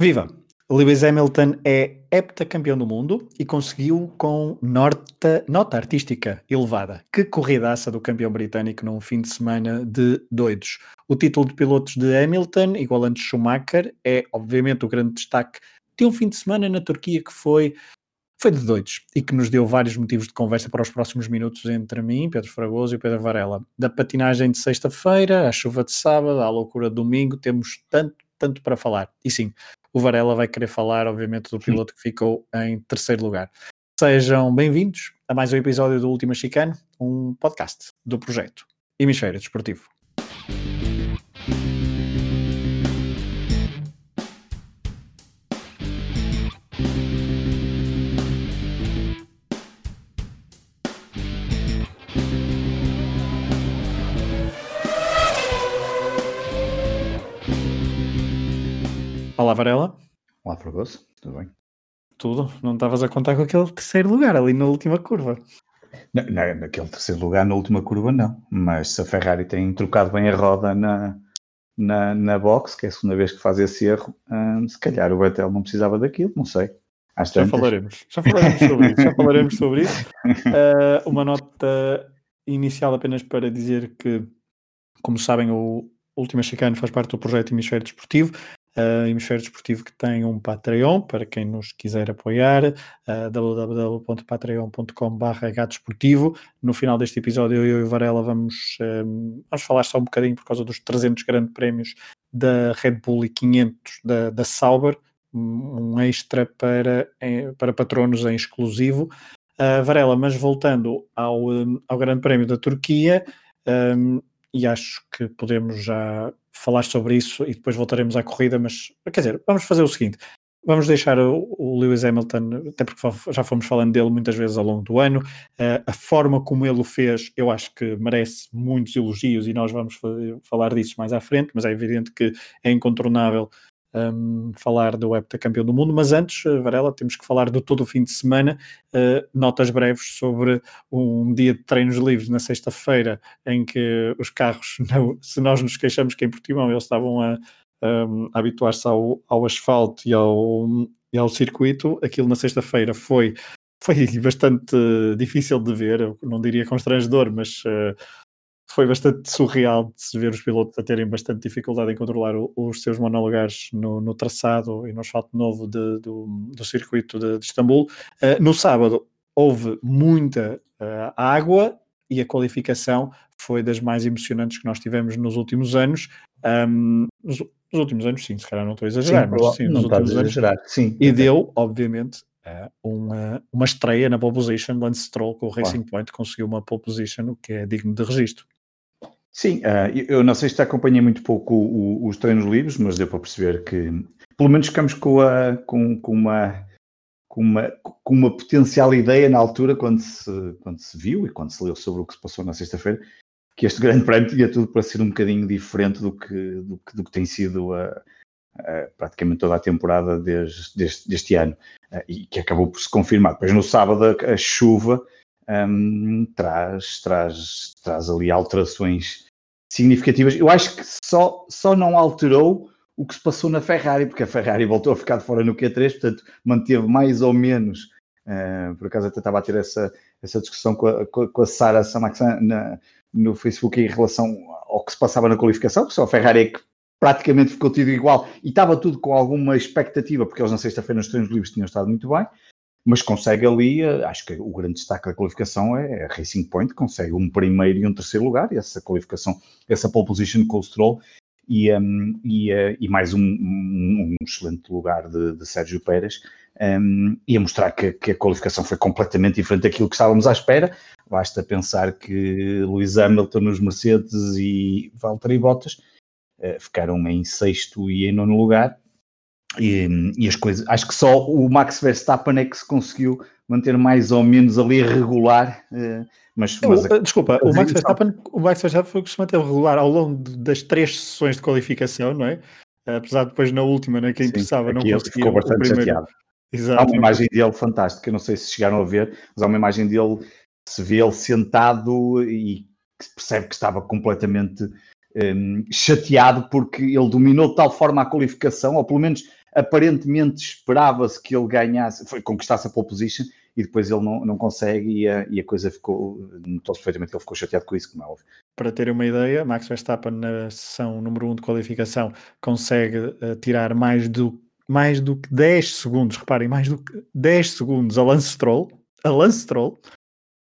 Viva! Lewis Hamilton é heptacampeão do mundo e conseguiu com nota, nota artística elevada. Que corridaça do campeão britânico num fim de semana de doidos. O título de pilotos de Hamilton, igualante Schumacher, é obviamente o grande destaque de um fim de semana na Turquia que foi, foi de doidos e que nos deu vários motivos de conversa para os próximos minutos entre mim, Pedro Fragoso e Pedro Varela. Da patinagem de sexta-feira, à chuva de sábado, à loucura de domingo, temos tanto, tanto para falar. E sim, o Varela vai querer falar, obviamente, do piloto que ficou em terceiro lugar. Sejam bem-vindos a mais um episódio do Última Chicane, um podcast do projeto Hemisfério Desportivo. Olá, Varela. Olá, Fragoso, tudo bem? Tudo, não estavas a contar com aquele terceiro lugar ali na última curva. Na, naquele terceiro lugar, na última curva, não. Mas se a Ferrari tem trocado bem a roda na, na, na box, que é a segunda vez que faz esse erro, hum, se calhar o Vettel não precisava daquilo, não sei. Às já falaremos, já falaremos sobre isso. Já falaremos sobre isso. Uh, uma nota inicial apenas para dizer que, como sabem, o Última Chicane faz parte do projeto Hemisfério Desportivo uh, Hemisfério Desportivo que tem um Patreon, para quem nos quiser apoiar, uh, www.patreon.com.br desportivo. No final deste episódio eu e o Varela vamos, um, vamos falar só um bocadinho por causa dos 300 grandes prémios da Red Bull e 500 da, da Sauber, um extra para, para patronos em exclusivo. Uh, Varela, mas voltando ao, um, ao Grande Prémio da Turquia, um, e acho que podemos já falar sobre isso e depois voltaremos à corrida, mas quer dizer, vamos fazer o seguinte. Vamos deixar o, o Lewis Hamilton, até porque já fomos falando dele muitas vezes ao longo do ano. Uh, a forma como ele o fez, eu acho que merece muitos elogios e nós vamos falar disso mais à frente, mas é evidente que é incontornável um, falar do heptacampeão do mundo, mas antes, eh, Varela, temos que falar do todo o fim de semana, uh, notas breves sobre um dia de treinos livres na sexta-feira, em que os carros, não, se nós nos queixamos que em Portimão eles estavam a, um, a habituar-se ao, ao, asfalto e ao, e ao circuito, aquilo na sexta-feira foi foi bastante difícil de ver, eu não diria constrangedor, mas uh, foi bastante surreal de se ver os pilotos a terem bastante dificuldade em controlar o, os seus monolugares no, no, traçado e no asfalto novo de, do, do, circuito de, de Istambul. Uh, no sábado houve muita uh, água e a qualificação foi das mais emocionantes que nós tivemos nos últimos anos. Um, nos, nos, últimos anos, sim, se calhar não estou a exagerar, sim, mas sim, nos últimos anos. Exagerar, sim. E deu, obviamente, uh, uma, uma estreia na pole position. Lance Stroll com o Racing Point conseguiu uma pole position, o que é digno de registro. Sim, uh, eu não sei se acompanhei muito pouco os treinos livres, mas deu para perceber que pelo menos ficamos com, a, com, com, uma, com, uma, com uma potencial ideia na altura quando se, quando se viu e quando se leu sobre o que se passou na sexta-feira, que este grande prémio tinha tudo para ser um bocadinho diferente do que, do que, do que tem sido a, a, praticamente toda a temporada desde, deste, deste ano uh, e que acabou por se confirmar. Depois no sábado a chuva um, traz, traz, traz ali alterações significativas. Eu acho que só, só não alterou o que se passou na Ferrari, porque a Ferrari voltou a ficar de fora no Q3, portanto manteve mais ou menos. Uh, por acaso até estava a ter essa, essa discussão com a, com a Sara Samaxan na, no Facebook em relação ao que se passava na qualificação, porque só a Ferrari é que praticamente ficou tudo igual e estava tudo com alguma expectativa, porque eles na sexta-feira nos treinos livres tinham estado muito bem mas consegue ali, eh, acho que o grande destaque da qualificação é a Racing Point, consegue um primeiro e um terceiro lugar, essa qualificação, essa pole position com o Stroll, e, um, e, uh, e, mais um, um, um excelente lugar de, de Sérgio Pérez, um, e a mostrar que, que, a qualificação foi completamente diferente daquilo que estávamos à espera. Basta pensar que Lewis Hamilton nos Mercedes e Valtteri Bottas uh, ficaram em sexto e em nono lugar, e, e, as coisas, acho que só o Max Verstappen é que se conseguiu manter mais ou menos ali regular. Eh, mas, mas a, desculpa, o Max, Verstappen, o Max Verstappen foi que se manteve regular ao longo das três sessões de qualificação, não é? Apesar de depois na última, né, que interessava, não conseguiu. Ficou bastante primeiro... chateado. Exato. Há uma imagem dele fantástica, não sei se chegaram a ver, mas há uma imagem dele, se vê ele sentado e percebe que estava completamente um, chateado porque ele dominou de tal forma a qualificação, ou pelo menos aparentemente esperava-se que ele ganhasse, foi, conquistasse a pole position e depois ele não, não consegue e a, e a coisa ficou, notou-se perfeitamente que ele ficou chateado com isso, como é óbvio. Para terem uma ideia, Max Verstappen na sessão número 1 um de qualificação consegue uh, tirar mais do, mais do que 10 segundos, reparem, mais do que 10 segundos a Lance Stroll, a Lance Stroll,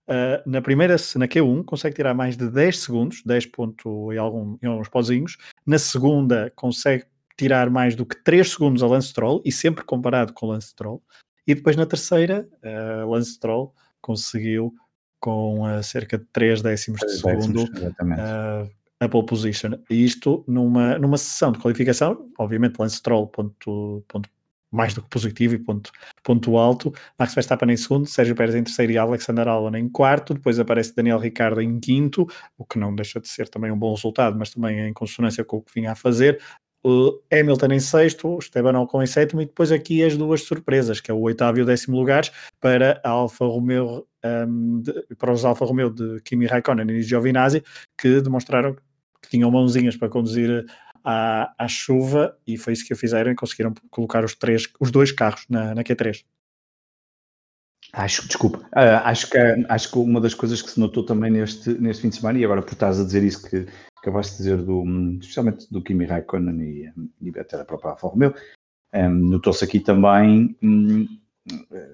Uh, na primeira, na Q1, consegue tirar mais de 10 segundos, 10 ponto e, algum, e alguns pozinhos. Na segunda, consegue tirar mais do que 3 segundos a Lance Stroll, e sempre comparado com Lance Stroll. E depois na terceira, uh, Lance Stroll conseguiu com uh, cerca de 3 décimos de segundo uh, a pole position. E isto numa, numa sessão de qualificação, obviamente Lance Stroll ponto, ponto mais do que positivo e ponto, ponto alto. Max Verstappen em segundo, Sérgio Pérez em terceiro e Alexander Albon em quarto. Depois aparece Daniel Ricciardo em quinto, o que não deixa de ser também um bom resultado, mas também em consonância com o que vinha a fazer o Hamilton em sexto, Esteban Ocon em sétimo e depois aqui as duas surpresas, que é o oitavo e o décimo lugares para a Alfa Romeo, um, de, para os Alfa Romeo de Kimi Raikkonen e Giovinazzi, que demonstraram que tinham mãozinhas para conduzir à, à chuva e foi isso que fizeram e conseguiram colocar os, três, os dois carros na, na Q3. Acho, desculpa, uh, acho, que, acho que uma das coisas que se notou também neste, neste fim de semana, e agora por estás a dizer isso que acabaste de dizer, do, especialmente do Kimi Raikkonen e, e até da própria Alfa Romeo, um, notou-se aqui também, um,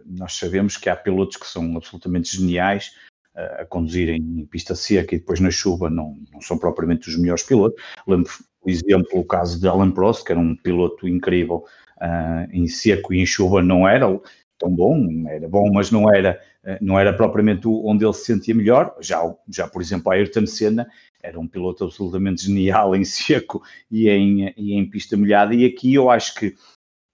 nós sabemos que há pilotos que são absolutamente geniais uh, a conduzirem em pista seca e depois na chuva não, não são propriamente os melhores pilotos. Lembro, por exemplo, o caso de Alan Prost, que era um piloto incrível uh, em seco e em chuva não era tão bom, era bom, mas não era, uh, não era propriamente onde ele se sentia melhor. Já, já por exemplo, a Ayrton Senna era um piloto absolutamente genial em seco e em, e em pista molhada. E aqui eu acho que,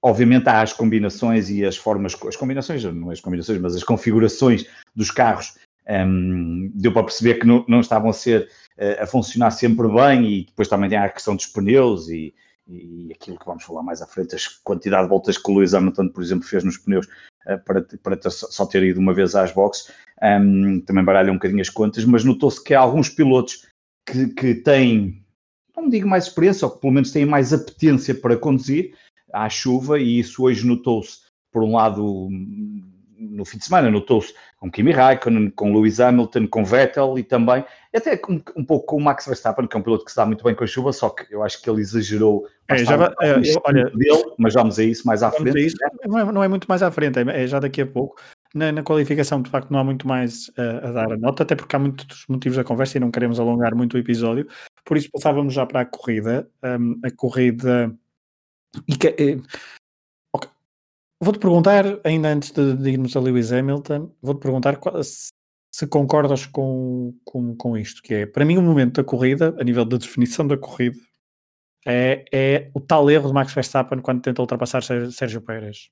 obviamente, há as combinações e as formas, as combinações, não as combinações, mas as configurações dos carros. Um, deu para perceber que não, não estavam a ser uh, a funcionar sempre bem, e depois também tem a questão dos pneus e, e aquilo que vamos falar mais à frente, a quantidade de voltas que o Lewis Hamilton, por exemplo, fez nos pneus para, para ter, só ter ido uma vez às boxes, um, também baralha um bocadinho as contas, mas notou-se que alguns pilotos que, que têm, não digo mais experiência, ou que pelo menos têm mais apetência para conduzir à chuva, e isso hoje notou-se, por um lado, no fim de semana, notou-se com Kimi Raikkonen, com Lewis Hamilton, com Vettel e também, até um, um, pouco com o Max Verstappen, que é um piloto que se dá muito bem com a chuva, só que eu acho que ele exagerou é, já vai, é, olha, dele, mas vamos a isso mais à frente. Isso, não, é, não é muito mais à frente, é, é já daqui a pouco. Na, na, qualificação, de facto, não há muito mais uh, a dar a nota, até porque há muitos motivos da conversa e não queremos alongar muito o episódio. Por isso, passávamos já para a corrida. Um, a corrida. E que, okay. Vou-te perguntar, ainda antes de, de, irmos a Lewis Hamilton, vou-te perguntar se, se concordas com, com, com isto, que é, para mim, o momento da corrida, a nível da definição da corrida, é, é o tal erro de Max Verstappen quando tenta ultrapassar Sérgio Pérez.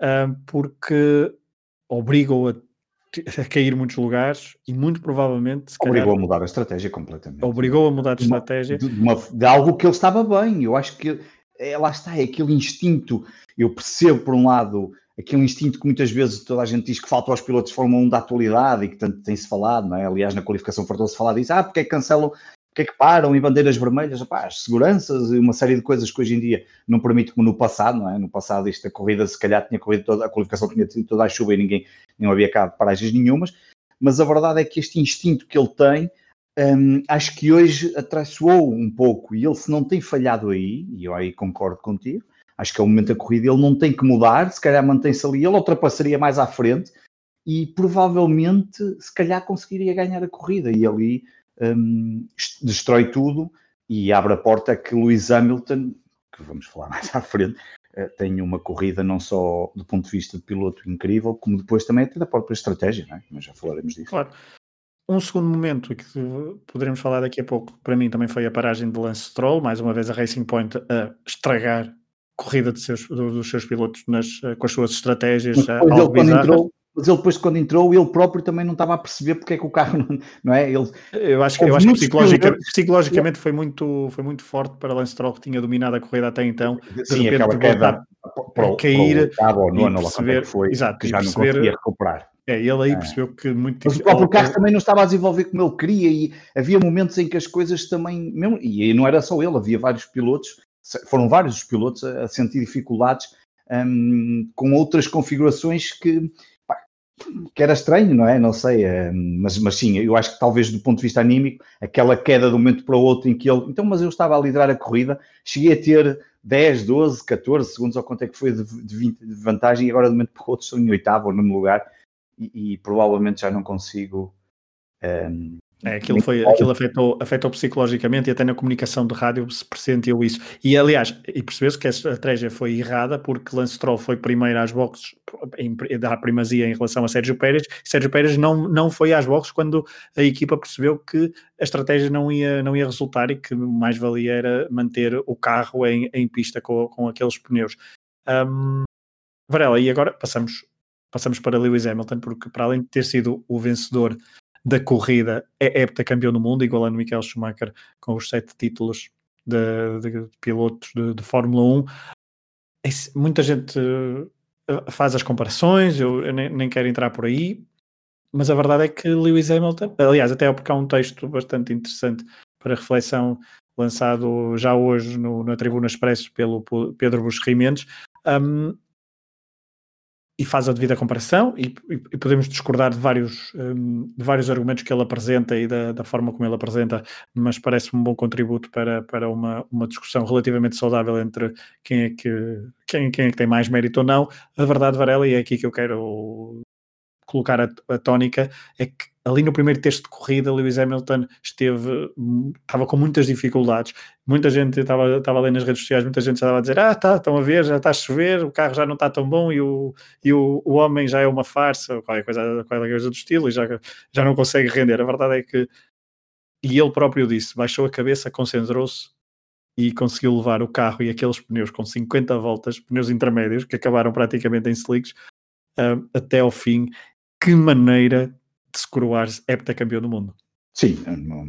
Um, porque obrigou a, a cair muitos lugares e muito provavelmente obrigou a mudar a estratégia completamente. Obrigou a mudar de, estratégia de, uma, de, algo que ele estava bem. Eu acho que é, lá está, é aquele instinto. Eu percebo por um lado aquele instinto que muitas vezes toda a gente diz que falta aos pilotos de Fórmula 1 da atualidade e que tanto tem-se falado, não é? Aliás, na qualificação fartou-se falar disso, ah, porque é que cancelam que é que param em bandeiras vermelhas? As seguranças e uma série de coisas que hoje em dia não permite como no passado, não é? No passado isto, a corrida se calhar tinha corrido toda, a qualificação tinha tido toda a chuva e ninguém, não havia cá paragens nenhumas, mas a verdade é que este instinto que ele tem, hum, acho que hoje atraiçoou um pouco e ele se não tem falhado aí, e eu aí concordo contigo, acho que é o momento da corrida, ele não tem que mudar, se calhar mantém-se ali, ele ultrapassaria mais à frente e provavelmente se calhar conseguiria ganhar a corrida e ali um, destrói tudo e abre a porta que Lewis Hamilton, que vamos falar mais à frente, uh, tenha uma corrida não só do ponto de vista de piloto incrível, como depois também até da própria estratégia, é? mas já falaremos disso. Claro. Um segundo momento que poderemos falar daqui a pouco, para mim também foi a paragem de Lance Stroll, mais uma vez a Racing Point a estragar a corrida seus, dos seus pilotos nas, com as suas estratégias. Mas ele, quando entrou, mas ele depois quando entrou, ele próprio também não estava a perceber porque é que o carro não, não é? Ele, eu acho, eu acho que psicologicamente, psicologicamente foi, muito, foi muito forte para Lance Stroll que tinha dominado a corrida até então. De Sim, repente, aquela queda para, cair para o nono, e perceber, foi, exato, que já perceber, não conseguia recuperar. É, ele aí é. percebeu que muito Mas o próprio carro também não estava a desenvolver como ele queria e havia momentos em que as coisas também, mesmo, e não era só ele, havia vários pilotos foram vários os pilotos a, a sentir dificuldades um, com outras configurações que, pá, que era estranho, não é? Não sei, um, mas, mas sim, eu acho que talvez do ponto de vista anímico, aquela queda de um momento para o outro em que ele, então, mas eu estava a liderar a corrida, cheguei a ter 10, 12, 14 segundos, ou quanto é que foi de, de, 20, de vantagem, e agora de um momento para o outro estou em oitavo ou nono lugar, e, e provavelmente já não consigo um, é, aquilo, foi, aquilo afetou, afetou psicologicamente e até na comunicação de rádio se pressentiu isso. E aliás, e percebeu-se que a estratégia foi errada porque Lance Stroll foi primeiro às boxes em, dar primazia em relação a Sérgio Pérez. Sérgio Pérez não, não foi às boxes quando a equipa percebeu que a estratégia não ia, não ia resultar e que mais valia era manter o carro em, em pista com, com aqueles pneus. Um, Varela, e agora passamos, passamos para Lewis Hamilton, porque para além de ter sido o vencedor da corrida é heptacampeão do mundo, igualando Michael Schumacher com os sete títulos de, de, pilotos de, de, Fórmula 1. Esse, muita gente uh, faz as comparações, eu, eu nem, nem, quero entrar por aí, mas a verdade é que Lewis Hamilton, aliás, até porque há um texto bastante interessante para reflexão lançado já hoje no, na Tribuna Expresso pelo Pedro Mendes, um, e faz a devida comparação e, e podemos discordar de vários, um, de vários argumentos que ele apresenta e da, da forma como ele apresenta, mas parece-me um bom contributo para, para uma, uma discussão relativamente saudável entre quem é, que, quem, quem é que tem mais mérito ou não. A verdade, Varela, e é aqui que eu quero colocar a, a tónica, é que ali no primeiro texto de corrida, Lewis Hamilton esteve, estava com muitas dificuldades. Muita gente estava, estava a ler nas redes sociais, muita gente estava a dizer: Ah, tá, estão a ver, já está a chover, o carro já não está tão bom e o, e o, o homem já é uma farsa, ou qualquer coisa, qualquer coisa do estilo, e já, já não consegue render. A verdade é que, e ele próprio disse, baixou a cabeça, concentrou-se e conseguiu levar o carro e aqueles pneus com 50 voltas, pneus intermédios, que acabaram praticamente em slicks, uh, até ao fim que maneira de se coroar heptacampeão do mundo. Sim, não,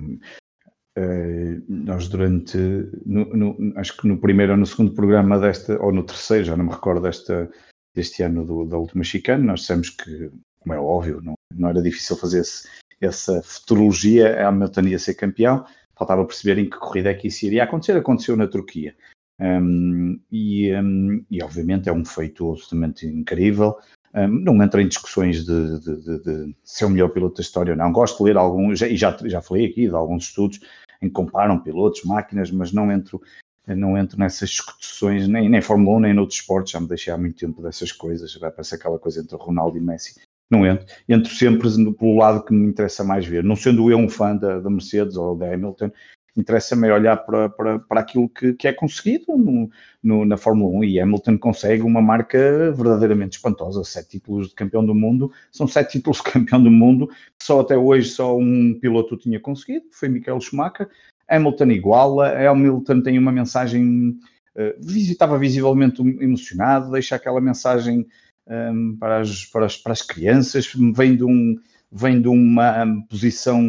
uh, nós durante, no, no, acho que no primeiro ou no segundo programa desta, ou no terceiro, já não me recordo desta, deste ano do, da última chicane, nós dissemos que, como é óbvio, não, não era difícil fazer esse, essa futurologia, a Hamilton ia ser campeão, faltava perceber em que corrida é que isso iria acontecer, aconteceu na Turquia. Um, e, um, e, obviamente é um feito absolutamente incrível. Não entro em discussões de, de, de, de, ser o melhor piloto da história ou não. Gosto de ler alguns, e já, já falei aqui de alguns estudos em que comparam pilotos, máquinas, mas não entro, não entro nessas discussões, nem, nem Fórmula 1, nem noutros esportes. Já me deixei há muito tempo dessas coisas. Vai parecer aquela coisa entre Ronaldo e Messi. Não entro. Entro sempre pelo lado que me interessa mais ver. Não sendo eu um fã da, da Mercedes ou da Hamilton, interessa-me é olhar para, para, para aquilo que, que é conseguido no, no, na Fórmula 1 e Hamilton consegue uma marca verdadeiramente espantosa, sete títulos de campeão do mundo, são sete títulos de campeão do mundo, que só até hoje só um piloto tinha conseguido, foi Michael Schumacher, Hamilton iguala, Hamilton tem uma mensagem, uh, estava visivelmente emocionado, deixa aquela mensagem ehm, para, as, para, as, para as crianças, vem de, um, vem de uma posição...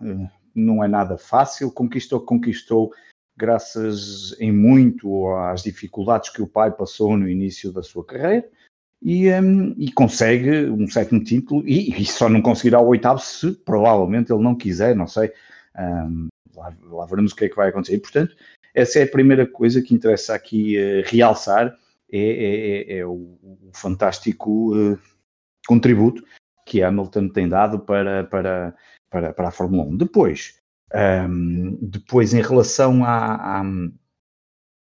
Uh, não é nada fácil, conquistou, conquistou graças em muito às dificuldades que o pai passou no início da sua carreira e, um, e consegue um sétimo título e, e, só não conseguirá o oitavo se provavelmente ele não quiser, não sei. Um, lá, lá, veremos o que é que vai acontecer. E, portanto, essa é a primeira coisa que interessa aqui uh, realçar, é, é, é, é o, o, fantástico uh, contributo que Hamilton tem dado para, para para, para a Fórmula 1. Depois, um, depois em relação à, à,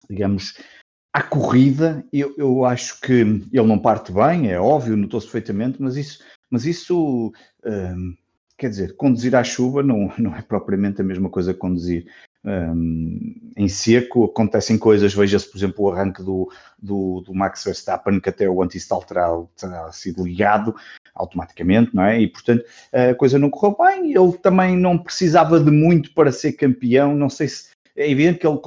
digamos, à corrida, eu, eu acho que ele não parte bem, é óbvio, notou-se perfeitamente, mas isso, mas isso um, quer dizer, conduzir à chuva não, não é propriamente a mesma coisa que conduzir um, em seco. Acontecem coisas, veja-se, por exemplo, o arranque do, do, do Max Verstappen, que até o anti-stall terá, terá sido ligado, automaticamente, não é? E portanto a coisa não correu bem. Ele também não precisava de muito para ser campeão. Não sei se é evidente que ele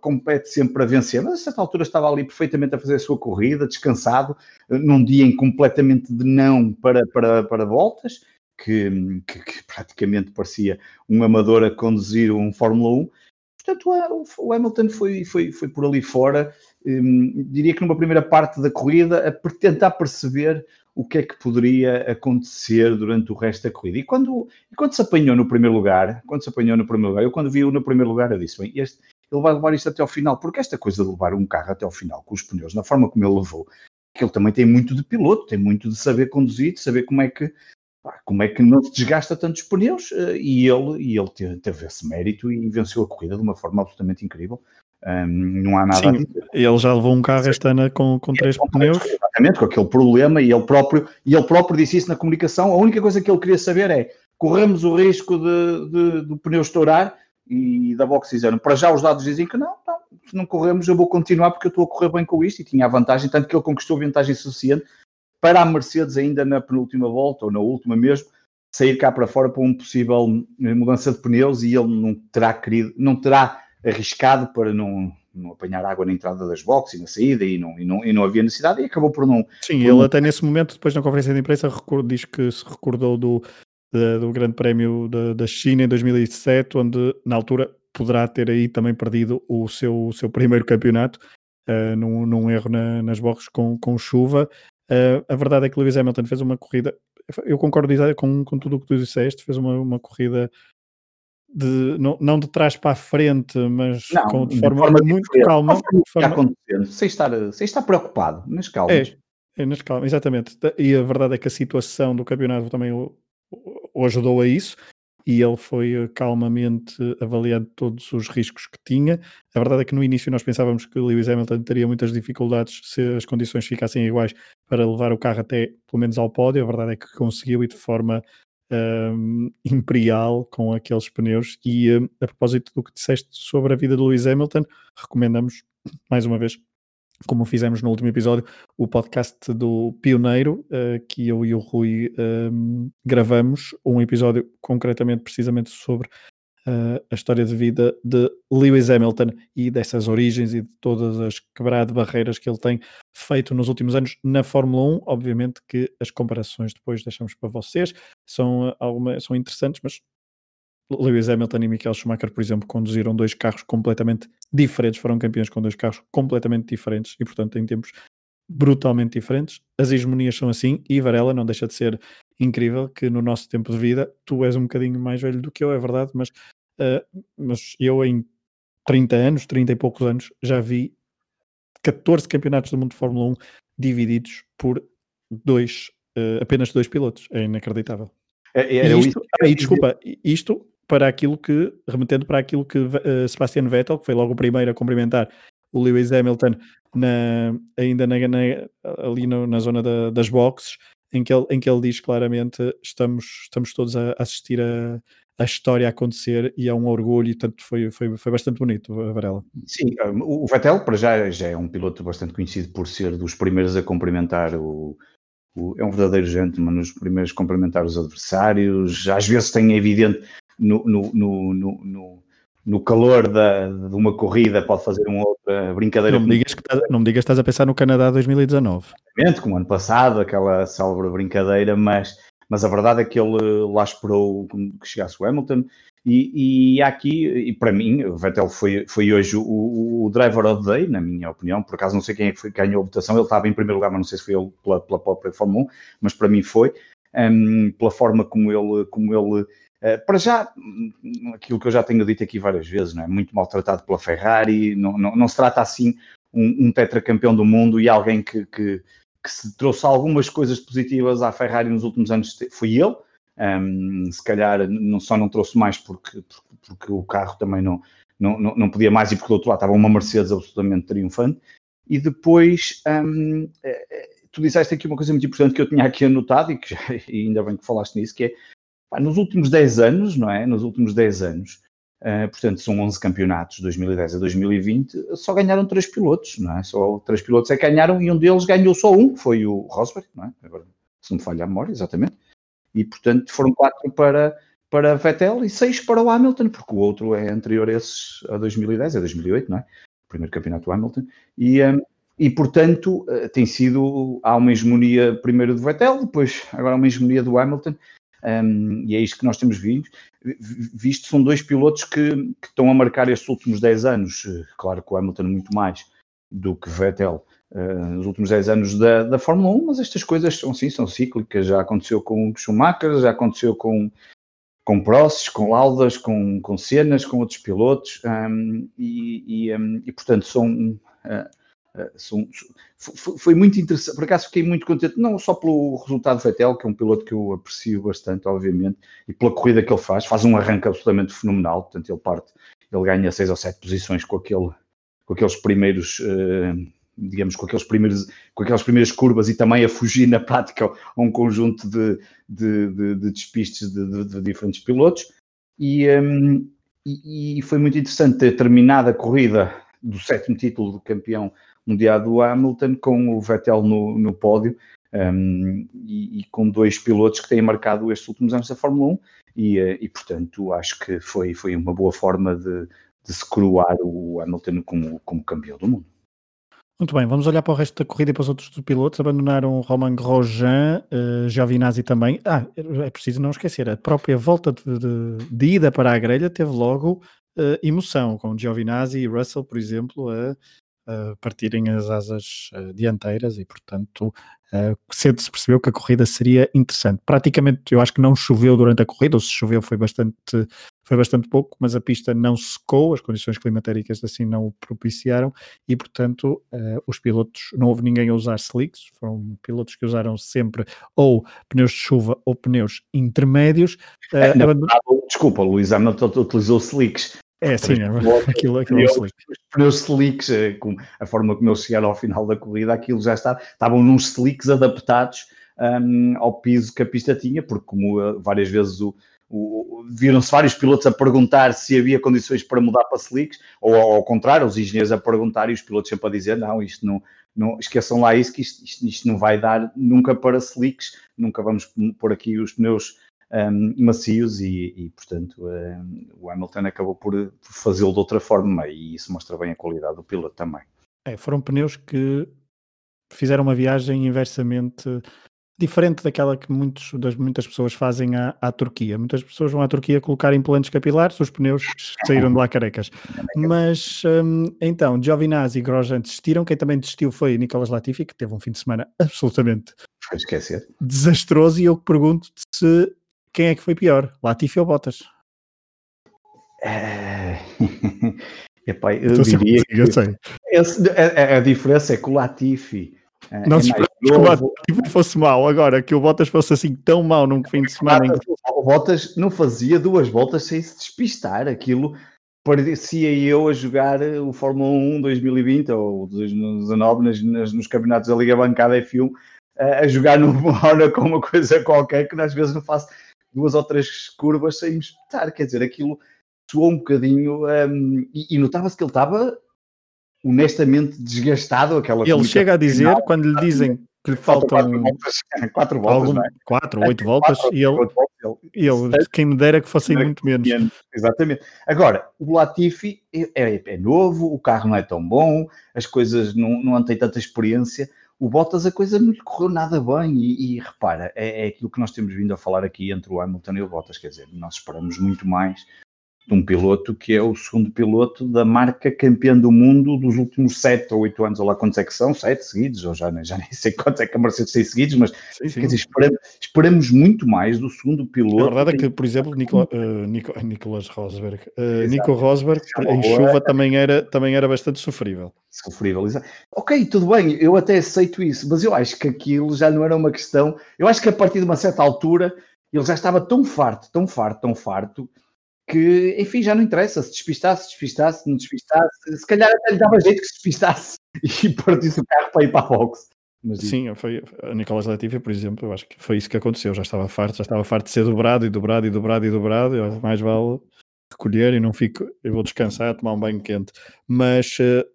compete sempre a vencer, mas a certa altura estava ali perfeitamente a fazer a sua corrida, descansado, num dia em completamente de não para, para, para voltas, que, que, que praticamente parecia um amador a conduzir um Fórmula 1. Portanto, o Hamilton foi, foi, foi por ali fora, hum, diria que numa primeira parte da corrida, a tentar perceber o que é que poderia acontecer durante o resto da corrida. E quando, quando se apanhou no primeiro lugar, quando se apanhou no primeiro lugar, eu quando vi-o no primeiro lugar, eu disse, bem, este, ele vai levar isto até ao final, porque esta coisa de levar um carro até ao final com os pneus, na forma como ele levou, que ele também tem muito de piloto, tem muito de saber conduzir, de saber como é que como é que não se desgasta tantos pneus eh, e ele, e ele teve esse mérito e venceu a corrida de uma forma absolutamente incrível. Um, não há nada Sim, a dizer. Ele já levou um carro este ano com, com três com pneus. Exatamente, com aquele problema, e ele próprio, e ele próprio disse isso na comunicação. A única coisa que ele queria saber é: corremos o risco de, de, do pneu estourar e da box disseram, para já os dados dizem que não, não, se não corremos eu vou continuar porque eu estou a correr bem com isto e tinha a vantagem, tanto que ele conquistou a vantagem suficiente para a Mercedes ainda na penúltima volta ou na última mesmo, sair cá para fora para uma possível mudança de pneus e ele não terá querido, não terá arriscado para não, não apanhar água na entrada das boxes e na saída e não, e não, e não havia necessidade e acabou por não. Sim, por ele não... até nesse momento, depois na conferência de imprensa, diz que se recordou do, do Grande Prémio da, da China em 2007, onde na altura poderá ter aí também perdido o seu, o seu primeiro campeonato uh, num, num, erro na, nas boxes com, com chuva. Uh, a verdade é que Lewis Hamilton fez uma corrida, eu concordo com, com tudo o que tu disseste, fez uma, uma corrida de, não, não de trás para a frente, mas não, com, de, forma, forma muito calma. Forma... acontecendo, sem estar, sem estar preocupado, nas calmas. É, é nas calmas, exatamente. E a verdade é que a situação do campeonato também o, o ajudou a isso e ele foi eh, calmamente avaliando todos os riscos que tinha. A verdade é que no início nós pensávamos que Lewis Hamilton teria muitas dificuldades se as condições ficassem iguais para levar o carro até pelo menos ao pódio. A verdade é que conseguiu e de forma um, imperial com aqueles pneus. E um, a propósito do que disseste sobre a vida de Lewis Hamilton, recomendamos mais uma vez como fizemos no último episódio, o podcast do Pioneiro, uh, que eu e o Rui um, gravamos, um episódio concretamente, precisamente sobre uh, a história de vida de Lewis Hamilton e dessas origens e de todas as quebradas de barreiras que ele tem feito nos últimos anos na Fórmula 1. Obviamente que as comparações depois deixamos para vocês, são, uh, alguma, são interessantes, mas Lewis Hamilton e Michael Schumacher, por exemplo, conduziram dois carros completamente diferentes, foram campeões com dois carros completamente diferentes e, portanto, em tempos brutalmente diferentes. As hegemonias são assim e Varela não deixa de ser incrível que no nosso tempo de vida, tu és um bocadinho mais velho do que eu, é verdade, mas, uh, mas eu em 30 anos, 30 e poucos anos, já vi 14 campeonatos do mundo de Fórmula 1 divididos por dois, uh, apenas dois pilotos. É inacreditável. É, é, isto, aí, desculpa, isto para aquilo que, remetendo para aquilo que uh, Sebastian Vettel, que foi logo o primeiro a cumprimentar o Lewis Hamilton na, ainda na, na, ali no, na zona da, das boxes, em que, ele, em que ele diz claramente estamos, estamos todos a assistir a, a história a acontecer e é um orgulho e tanto foi, foi, foi bastante bonito Varela. Sim, o Vettel para já, já é um piloto bastante conhecido por ser dos primeiros a cumprimentar o, o é um verdadeiro gentleman nos primeiros a cumprimentar os adversários, às vezes tem evidente no, no, no, no, no calor da, de uma corrida pode fazer uma outra brincadeira. Não me digas que estás, não me digas que estás a pensar no Canadá 2019. Como ano passado, aquela célebre brincadeira, mas, mas a verdade é que ele lá esperou que chegasse o Hamilton. E, e aqui, e para mim, o Vettel foi, foi hoje o, o, driver of the day, na minha opinião. Por acaso não sei quem é que, ganhou a votação, ele estava em primeiro lugar, mas não sei se foi ele pela, pela própria Fórmula 1, mas para mim foi, um, pela forma como ele, como ele eh, para já, aquilo que eu já tenho dito aqui várias vezes, não é? muito maltratado pela Ferrari, não, não, não se trata assim um, um tetracampeão do mundo e alguém que, que, que, se trouxe algumas coisas positivas à Ferrari nos últimos anos foi ele. Um, se calhar não, só não trouxe mais porque, porque, porque, o carro também não, não, não podia mais e porque do outro lado estava uma Mercedes absolutamente triunfante. E depois, um, eh, eh, tu disseste aqui uma coisa muito importante que eu tinha aqui anotado e que já, e ainda bem que falaste nisso, que é nos últimos 10 anos, não é? Nos últimos 10 anos, uh, portanto, são 11 campeonatos, 2010 a 2020, só ganharam 3 pilotos, não é? Só 3 pilotos é que ganharam e um deles ganhou só um, que foi o Rosberg, não é? Agora, se não me falha a memória, exatamente. E, portanto, foram 4 para, para Vettel e 6 para o Hamilton, porque o outro é anterior a esses, a 2010, a 2008, não é? O primeiro campeonato do Hamilton. E, um, e portanto, uh, tem sido, há uma hegemonia primeiro do Vettel, depois agora uma hegemonia do Hamilton, um, e é isto que nós temos visto. Visto, são dois pilotos que, que, estão a marcar estes últimos 10 anos, claro que o Hamilton muito mais do que Vettel, uh, nos últimos 10 anos da, da Fórmula 1, mas estas coisas são sim, são cíclicas, já aconteceu com Schumacher, já aconteceu com, com processos, com laudas, com, com cenas, com outros pilotos, um, e, e, um, e, portanto são, uh, são, foi, foi, muito interessante, por acaso fiquei muito contente, não só pelo resultado do Vettel, que é um piloto que eu aprecio bastante, obviamente, e pela corrida que ele faz, faz um arranque absolutamente fenomenal, portanto ele parte, ele ganha seis ou sete posições com, aquele, com aqueles primeiros... Uh, digamos, com, aqueles primeiros, com aquelas primeiras curvas e também a fugir na prática a um conjunto de, de, de, de despistes de, de, diferentes pilotos. E, um, e, e, foi muito interessante ter terminado a corrida do sétimo título de campeão mundial do Hamilton com o Vettel no, no pódio um, e, e, com dois pilotos que têm marcado estes últimos anos da Fórmula 1 e, eh, e portanto acho que foi, foi uma boa forma de, de se coroar o Hamilton como, como campeão do mundo. Muito bem, vamos olhar para o resto da corrida e para os outros pilotos. Abandonaram Romain Grosjean, uh, Giovinazzi também. Ah, é preciso não esquecer, a própria volta de, de, de ida para a grelha teve logo uh, emoção, com Giovinazzi e Russell, por exemplo, a, a partirem as asas uh, dianteiras e, portanto, Uh, cedo se percebeu que a corrida seria interessante. Praticamente, eu acho que não choveu durante a corrida, ou se choveu foi bastante, foi bastante pouco, mas a pista não secou, as condições climatéricas assim não o propiciaram e, portanto, uh, os pilotos, não houve ninguém a usar slicks, foram pilotos que usaram sempre ou pneus de chuva ou pneus intermédios. É, não, desculpa, o Luís Hamilton utilizou slicks. É, sim, é, aquilo, aquilo é slick. Os pneus slicks, eh, com a forma como eles chegaram ao final da corrida, aquilo já está, estavam nos slicks adaptados um, ao piso que a pista tinha, porque como eh, várias vezes o, viram-se vários pilotos a perguntar se havia condições para mudar para slicks, ou ao contrário, os engenheiros a perguntar e os pilotos sempre a dizer, não, isto não, não esqueçam lá isso, que isto, isto, isto não vai dar nunca para slicks, nunca vamos pôr aqui os pneus um, macios e, e portanto, um, o Hamilton acabou por, fazê-lo de outra forma e isso mostra bem a qualidade do piloto também. É, foram pneus que fizeram uma viagem inversamente diferente daquela que muitos, das, muitas pessoas fazem à, à, Turquia. Muitas pessoas vão à Turquia colocar implantes capilares, os pneus saíram de lá carecas. Mas um, então, Giovinazzi e Grosjean desistiram, quem também desistiu foi Nicolas Latifi, que teve um fim de semana absolutamente desastroso, e eu pergunto se quem é que foi pior, Latifi ou Bottas? É... Epá, eu então, diria sim, eu sei. Esse, a, a, diferença é que o Latifi é, não é se que o Latifi fosse mau agora, que o Bottas fosse assim tão mau num fim de semana. Em que... O Bottas não fazia duas voltas sem se despistar, aquilo parecia eu a jogar o Fórmula 1 2020 ou 2019 nas, nas, nos campeonatos da Liga Bancada F1 a, a jogar numa hora com uma coisa qualquer que às vezes não faço duas ou três curvas sem me espetar. Quer dizer, aquilo soou um bocadinho um, e, e notava-se que ele estava honestamente desgastado. Aquela ele chega a dizer, final, quando lhe dizem que lhe faltam quatro voltas, quatro, voltas, algum, é? quatro ou oito voltas, quatro, e ele, ele, ele quem me dera que fossem muito menos. Exatamente. Agora, o Latifi é, é, é, novo, o carro não é tão bom, as coisas não, não têm tanta experiência o Bottas a coisa não lhe correu nada bem. E, e repara, é, é, aquilo que nós temos vindo a falar aqui entre o Hamilton e o Bottas, quer dizer, nós esperamos muito mais de um piloto que é o segundo piloto da marca campeã do mundo dos últimos sete ou oito anos, ou lá quantos é que são, sete seguidos, ou já, já nem sei quantos é que a Mercedes tem seguidos, mas sim, sim. Dizer, esperamos, esperamos, muito mais do segundo piloto. A verdade é que, por exemplo, Nicola, uh, Nico, Nicolas Rosberg, uh, Nico Rosberg em chuva também era, também era bastante sofrível. Sofrível, exato. Ok, tudo bem, eu até aceito isso, mas eu acho que aquilo já não era uma questão, eu acho que a partir de uma certa altura ele já estava tão farto, tão farto, tão farto, que, enfim, já não interessa, se despistasse, despistasse, não despistasse, se calhar até lhe dava jeito que se despistasse e partisse o carro para ir para a box. Mas, Sim, foi a Nicolas Latifi, por exemplo, eu acho que foi isso que aconteceu, já estava farto, já estava farto de ser dobrado e dobrado e dobrado e dobrado, eu, mais vale recolher e não fico, eu vou descansar, tomar um banho quente, mas uh,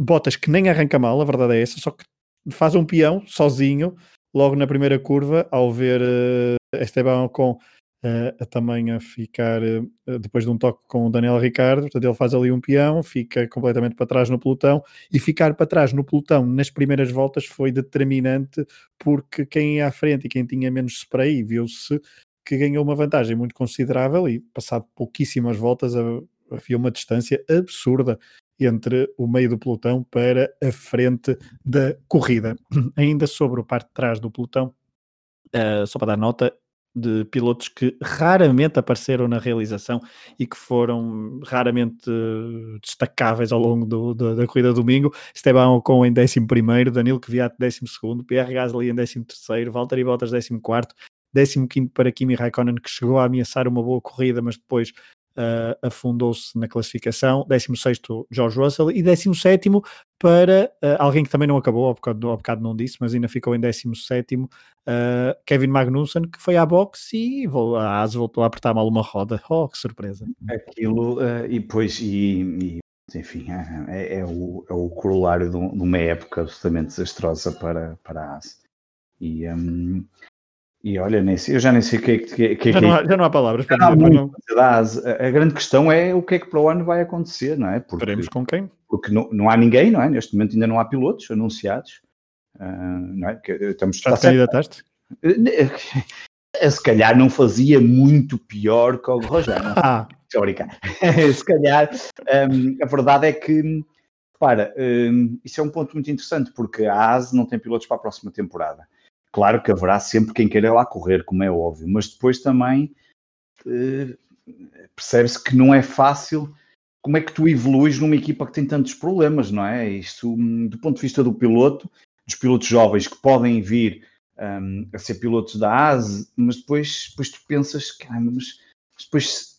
Botas que nem arranca mal, a verdade é essa, só que faz um peão sozinho, logo na primeira curva, ao ver uh, Esteban com uh, também a ficar, uh, depois de um toque com o Daniel Ricardo, portanto ele faz ali um peão, fica completamente para trás no pelotão, e ficar para trás no pelotão nas primeiras voltas foi determinante, porque quem ia à frente e quem tinha menos spray viu-se que ganhou uma vantagem muito considerável e passado pouquíssimas voltas havia uma distância absurda entre o meio do pelotão para a frente da corrida. Ainda sobre o parte de trás do pelotão, uh, só para dar nota, de pilotos que raramente apareceram na realização e que foram raramente destacáveis ao longo do, do, da corrida domingo. Esteban Ocon em 11 Danilo Kvyat 12 Pierre Gasly em 13 Valtteri Bottas 14 15 para Kimi Raikkonen que chegou a ameaçar uma boa corrida, mas depois uh, afundou-se na classificação, 16 George Russell e 17 para uh, alguém que também não acabou, ao bocado, ao bocado não disse, mas ainda ficou em 17 uh, Kevin Magnussen, que foi à boxe e a AS voltou a apertar mal uma roda. Oh, que surpresa! Aquilo, e depois, e, e enfim, é, é, o, é o corolário de, uma época absolutamente desastrosa para, para a AS. E, um, e olha, nem eu já nem sei o que é que, que, já, não há, já não há palavras para dizer. Não. A grande questão é o que é que para o ano vai acontecer, não é? Porque, Veremos com quem. Porque não, não há ninguém, não é? Neste momento ainda não há pilotos anunciados. Uh, não é? Que, estamos, já te candidataste? Se calhar não fazia muito pior que o Rogério. Ah. Estou a brincar. Se calhar, um, a verdade é que, para, um, isso é um ponto muito interessante, porque a ASE não tem pilotos para a próxima temporada. Claro que haverá sempre quem queira lá correr, como é óbvio, mas depois também eh, percebe-se que não é fácil como é que tu evoluís numa equipa que tem tantos problemas, não é? Isto, do ponto de vista do piloto, dos pilotos jovens que podem vir um, a ser pilotos da ASE, mas depois, depois tu pensas, caramba, mas depois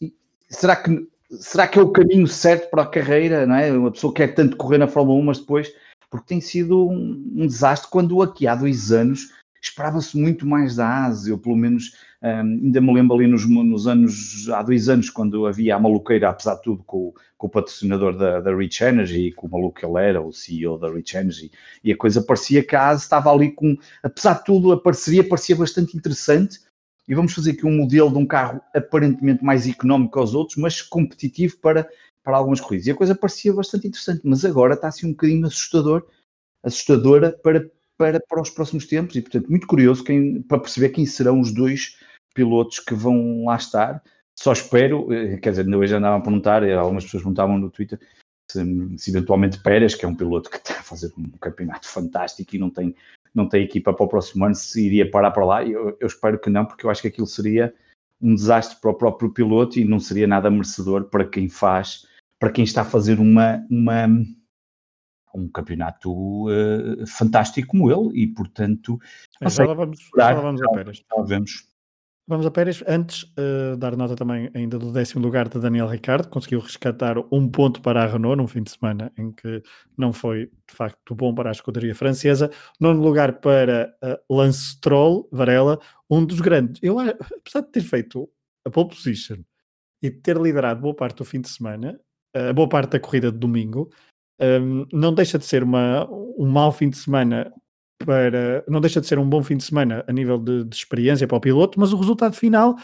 será que, será que é o caminho certo para a carreira, não é? Uma pessoa quer tanto correr na Fórmula 1, mas depois, porque tem sido um, um desastre quando aqui há dois anos esperava-se muito mais da Ásia, ou pelo menos um, ainda me lembro ali nos, nos, anos, há dois anos, quando havia a maluqueira, apesar de tudo, com, com o patrocinador da, da, Rich Energy, com o maluco que ele era, o CEO da Rich Energy, e a coisa parecia que a Ásia estava ali com, apesar de tudo, a parceria parecia bastante interessante, e vamos fazer aqui um modelo de um carro aparentemente mais económico aos outros, mas competitivo para, para algumas corridas. E a coisa parecia bastante interessante, mas agora está assim um bocadinho assustador, assustadora para para, para os próximos tempos e, portanto, muito curioso quem, para perceber quem serão os dois pilotos que vão lá estar. Só espero, eh, quer dizer, hoje andavam a perguntar, eh, algumas pessoas perguntavam no Twitter se, se, eventualmente Pérez, que é um piloto que está a fazer um campeonato fantástico e não tem, não tem equipa para o próximo ano, se iria parar para lá. Eu, eu espero que não, porque eu acho que aquilo seria um desastre para o próprio piloto e não seria nada merecedor para quem faz, para quem está a fazer uma, uma um campeonato uh, fantástico como ele e, portanto, é, já lá vamos, já lá vamos a Pérez. Já vemos. Vamos a Pérez. Antes, uh, dar nota também ainda do décimo lugar de Daniel Ricciardo, conseguiu resgatar um ponto para a Renault num fim de semana em que não foi de facto bom para a escuderia francesa. Nono lugar para uh, Lance Stroll, Varela, um dos grandes. Eu, apesar de ter feito a pole position e de ter liderado boa parte do fim de semana, a boa parte da corrida de domingo, um, não deixa de ser uma, um mau fim de semana para. Não deixa de ser um bom fim de semana a nível de, de experiência para o piloto, mas o resultado final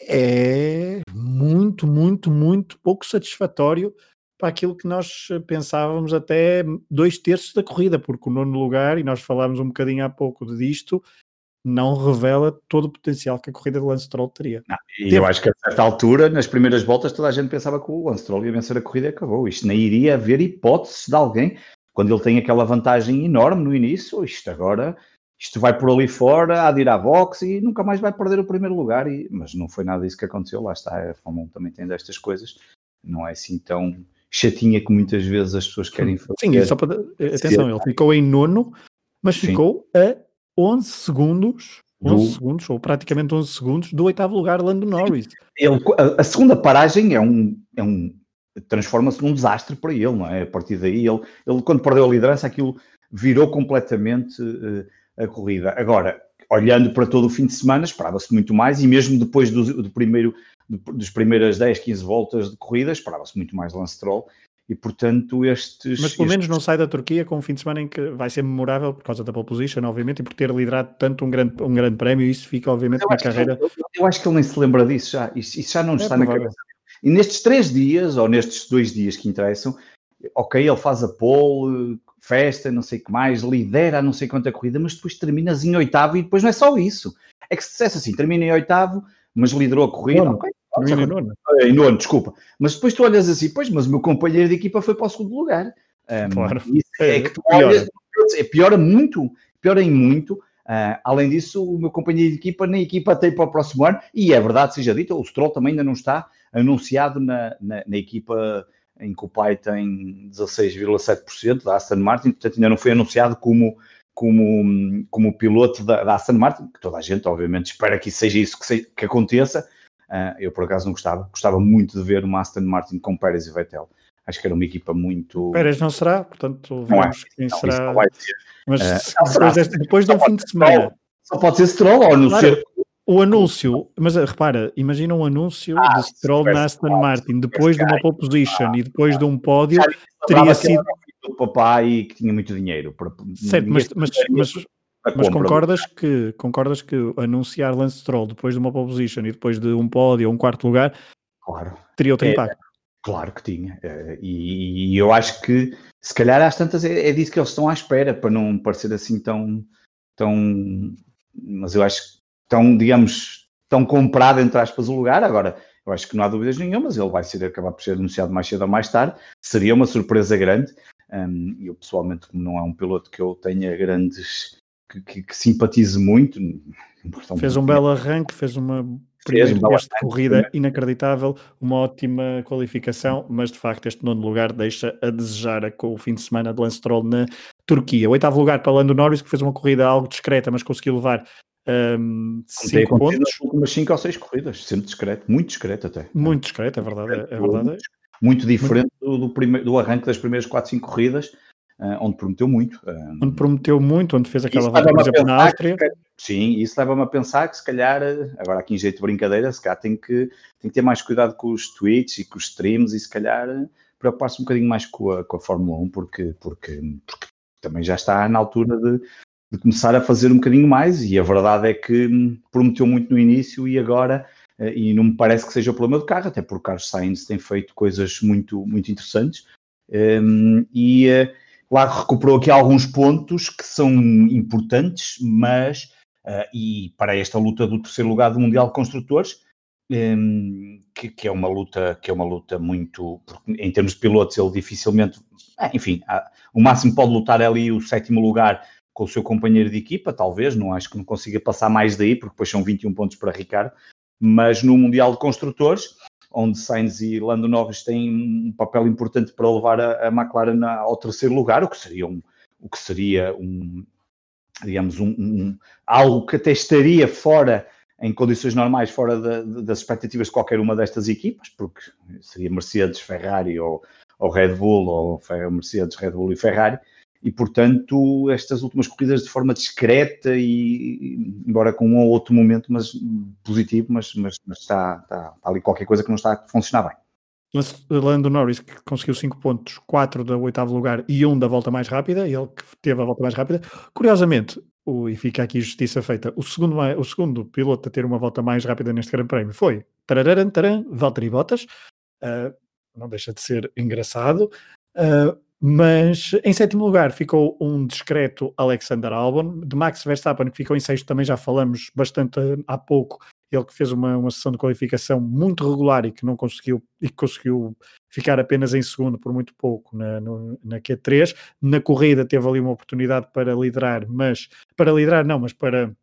é muito, muito, muito pouco satisfatório para aquilo que nós pensávamos até dois terços da corrida, porque o nono lugar, e nós falámos um bocadinho há pouco disto, não revela todo o potencial que a corrida de Lance Stroll teria. Não, e Teve... eu acho que a certa altura, nas primeiras voltas, toda a gente pensava que o Lance Stroll ia vencer a corrida e acabou. Isto nem iria haver hipótese de alguém, quando ele tem aquela vantagem enorme no início, isto agora, isto vai por ali fora, há de ir à boxe e nunca mais vai perder o primeiro lugar. E... Mas não foi nada disso que aconteceu, lá está, a Fórmula 1 também tem destas coisas, não é assim tão chatinha que muitas vezes as pessoas querem fazer. Sim, só para... atenção, ele ficou em nono, mas Sim. ficou a 11 segundos, 11 do... segundos, ou praticamente 11 segundos, do oitavo lugar, Lando Norris. Ele, a, a segunda paragem é um, é um transforma-se num desastre para ele, não é? A partir daí, ele, ele quando perdeu a liderança, aquilo virou completamente uh, a corrida. Agora, olhando para todo o fim de semana, esperava-se muito mais, e mesmo depois do, do primeiro, do, dos primeiras 10, 15 voltas de corrida, esperava-se muito mais Lance Stroll, e portanto estes... Mas pelo estes... menos não sai da Turquia com um fim de semana em que vai ser memorável por causa da pole position, obviamente, e por ter liderado tanto um grande, um grande prémio, isso fica obviamente na carreira... eu, eu, acho que ele nem se lembra disso já, isso, isso já não é está provável. na cabeça. E nestes três dias, ou nestes dois dias que interessam, ok, ele faz a pole, festa, não sei o que mais, lidera não sei quanta corrida, mas depois terminas em oitavo e depois não é só isso. É que se dissesse assim, termina em oitavo, mas liderou a corrida, ok, em nono. Em nono, desculpa. Mas depois tu olhas assim, pois, mas o meu companheiro de equipa foi para o segundo lugar. Um, claro. é, é, que tu olhas, é, piora muito, piora em muito Uh, além disso, o meu companheiro de equipa nem equipa tem para o próximo ano, e é verdade, seja dito, o Stroll também ainda não está anunciado na, na, na equipa em que o pai tem 16,7% da Aston Martin, portanto ainda não foi anunciado como, como, como piloto da, da, Aston Martin, que toda a gente obviamente espera que seja isso que, se, que aconteça. Uh, eu por acaso não gostava, gostava muito de ver uma Aston Martin com Pérez e Vettel. Acho que era uma equipa muito. Pérez não será, portanto, vemos é. quem não, será. Mas uh, depois, deste, depois de um fim de semana. Só pode ser Stroll ou não claro. ser o anúncio, mas eh, repara, imagina um anúncio ah, de Stroll na Aston Martin depois de uma pole position ah, e depois de um pódio, teria sido. O papai que tinha muito dinheiro. Para... Certo, mas, mas, mas, mas concordas, que, concordas que anunciar Lance Stroll depois de uma pole position e depois de um pódio ou um quarto lugar claro. teria outro é, impacto? Claro que tinha. Eh, e, e, eu acho que se calhar às tantas é, é disso que eles estão à espera para não parecer assim tão. tão mas eu acho que tão, digamos, tão comprado, entre aspas, o lugar. Agora, eu acho que não há dúvidas nenhumas, ele vai ser, acabar por ser anunciado mais cedo ou mais tarde. Seria uma surpresa grande. Um, eu, pessoalmente, como não é um piloto que eu tenha grandes. Que, que, que simpatize muito. Fez um belo arranque, fez uma primeira um corrida inacreditável, uma ótima qualificação, mas de facto este nono lugar deixa a desejar com o fim de semana de Lance Stroll na Turquia. O oitavo lugar para Lando Norris, que fez uma corrida algo discreta, mas conseguiu levar um, cinco pontos. Últimas 5 ou 6 corridas, sempre discreto, muito discreto até. Muito discreto, é verdade. É, é verdade. Muito, muito diferente muito... Do, do, primeiro, do arranque das primeiras 4, 5 corridas, onde prometeu muito. Uh, onde prometeu muito, onde fez aquela por exemplo, na Áustria. Que, sim, isso leva-me a pensar que se calhar, agora aqui em jeito de brincadeira, se calhar tem que, tem que ter mais cuidado com os tweets e com os streams e se calhar preocupar-se um bocadinho mais com a, com a Fórmula 1, porque, porque, porque também já está na altura de, de começar a fazer um bocadinho mais e a verdade é que hum, prometeu muito no início e agora eh, e não me parece que seja o problema do carro, até porque o Carlos Sainz tem feito coisas muito, muito interessantes um, e claro recuperou aqui alguns pontos que são importantes, mas uh, e para esta luta do terceiro lugar do Mundial de Construtores, um, que, que, é uma luta que é uma luta muito em termos de pilotos ele dificilmente enfim, o máximo pode lutar ali o sétimo lugar com o seu companheiro de equipa, talvez, não acho que não consiga passar mais daí, porque depois são 21 pontos para Ricardo, mas no Mundial de Construtores, onde Sainz e Lando Norris têm um papel importante para levar a, a McLaren ao terceiro lugar, o que seria um, o que seria um digamos, um, um, algo que até estaria fora, em condições normais, fora das expectativas de qualquer uma destas equipas, porque seria Mercedes, Ferrari ou, ou Red Bull, ou Mercedes, Red Bull e Ferrari, e portanto estas últimas corridas de forma discreta e embora com um ou outro momento mas positivo, mas, mas, mas está, está, está, ali qualquer coisa que não está a funcionar bem. Lando Norris que conseguiu 5 pontos, 4 do oitavo lugar e 1 um da volta mais rápida, ele que teve a volta mais rápida. Curiosamente, o, e fica aqui justiça feita, o segundo, o segundo piloto a ter uma volta mais rápida neste Grande Prémio foi taran, Valtteri Bottas, uh, não deixa de ser engraçado. Uh, mas em sétimo lugar ficou um discreto Alexander Albon. De Max Verstappen, que ficou em sexto, também já falamos bastante há pouco. Ele que fez uma, uma sessão de qualificação muito regular e que não conseguiu e que conseguiu ficar apenas em segundo por muito pouco na, no, na Q3. Na corrida teve ali uma oportunidade para liderar, mas para liderar não, mas para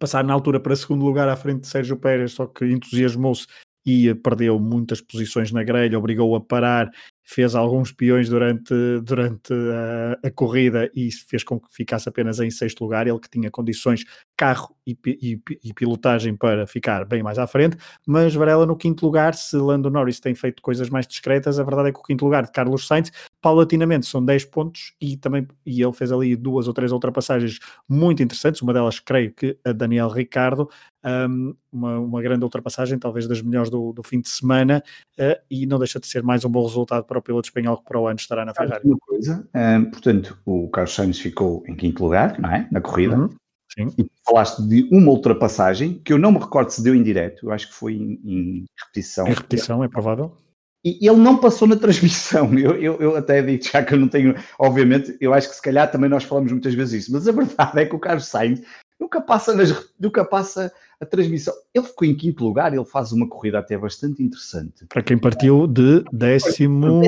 passar na altura para segundo lugar à frente de Sérgio Pérez, só que entusiasmou-se e perdeu muitas posições na grelha, obrigou a parar fez alguns peões durante, durante a, a, corrida e fez com que ficasse apenas em sexto lugar. Ele que tinha condições, carro e, e, e, pilotagem para ficar bem mais à frente, mas Varela no quinto lugar. Se Lando Norris tem feito coisas mais discretas, a verdade é que o quinto lugar de Carlos Sainz, paulatinamente, são 10 pontos e também e ele fez ali duas ou três ultrapassagens muito interessantes. Uma delas, creio que a Daniel Ricardo, um, uma, uma, grande ultrapassagem, talvez das melhores do, do fim de semana, uh, e não deixa de ser mais um bom resultado para o piloto espanhol que para o ano estará na Ferrari. Uma coisa, portanto, o Carlos Sainz ficou em quinto lugar, não é? Na corrida. Uhum. Sim. E falaste de uma ultrapassagem que eu não me recordo se deu em direto, eu acho que foi em, em repetição. Em repetição, é provável. E ele não passou na transmissão. Eu, eu, eu, até digo já que eu não tenho, obviamente, eu acho que se calhar também nós falamos muitas vezes isso, mas a verdade é que o Carlos Sainz nunca passa, nas, nunca passa a transmissão. Ele ficou em quinto lugar, ele faz uma corrida até bastante interessante. Para quem partiu de décimo.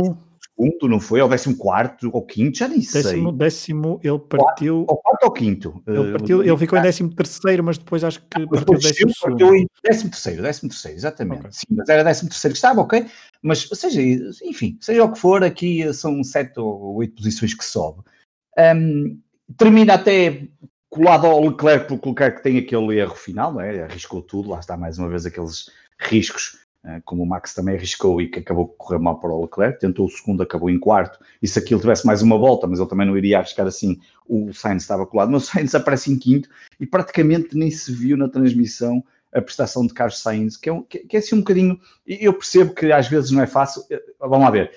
segundo, não foi? Ou décimo quarto, ou quinto, já nem décimo, sei. Décimo, ele partiu... Ou quarto ou quinto. Ele, partiu, ele ficou em décimo terceiro, mas depois acho que partiu décimo segundo. Partiu em décimo terceiro, décimo terceiro, exatamente. Okay. Sim, mas era décimo terceiro que estava, ok? Mas, seja, enfim, seja o que for, aqui são sete ou oito posições que sobe. Um, termina até colado ao Leclerc, porque o Leclerc tem aquele erro final, não é? arriscou tudo, lá está mais uma vez aqueles riscos, eh, como o Max também arriscou e que acabou por correr mal para o Leclerc, tentou o segundo, acabou em quarto, e se aquilo tivesse mais uma volta, mas ele também não iria arriscar assim, o Sainz estava colado, mas o Sainz aparece em quinto, e praticamente nem se viu na transmissão a prestação de Carlos Sainz, que é, um, que, que é assim um bocadinho, eu percebo que às vezes não é fácil, eh, vamos lá ver,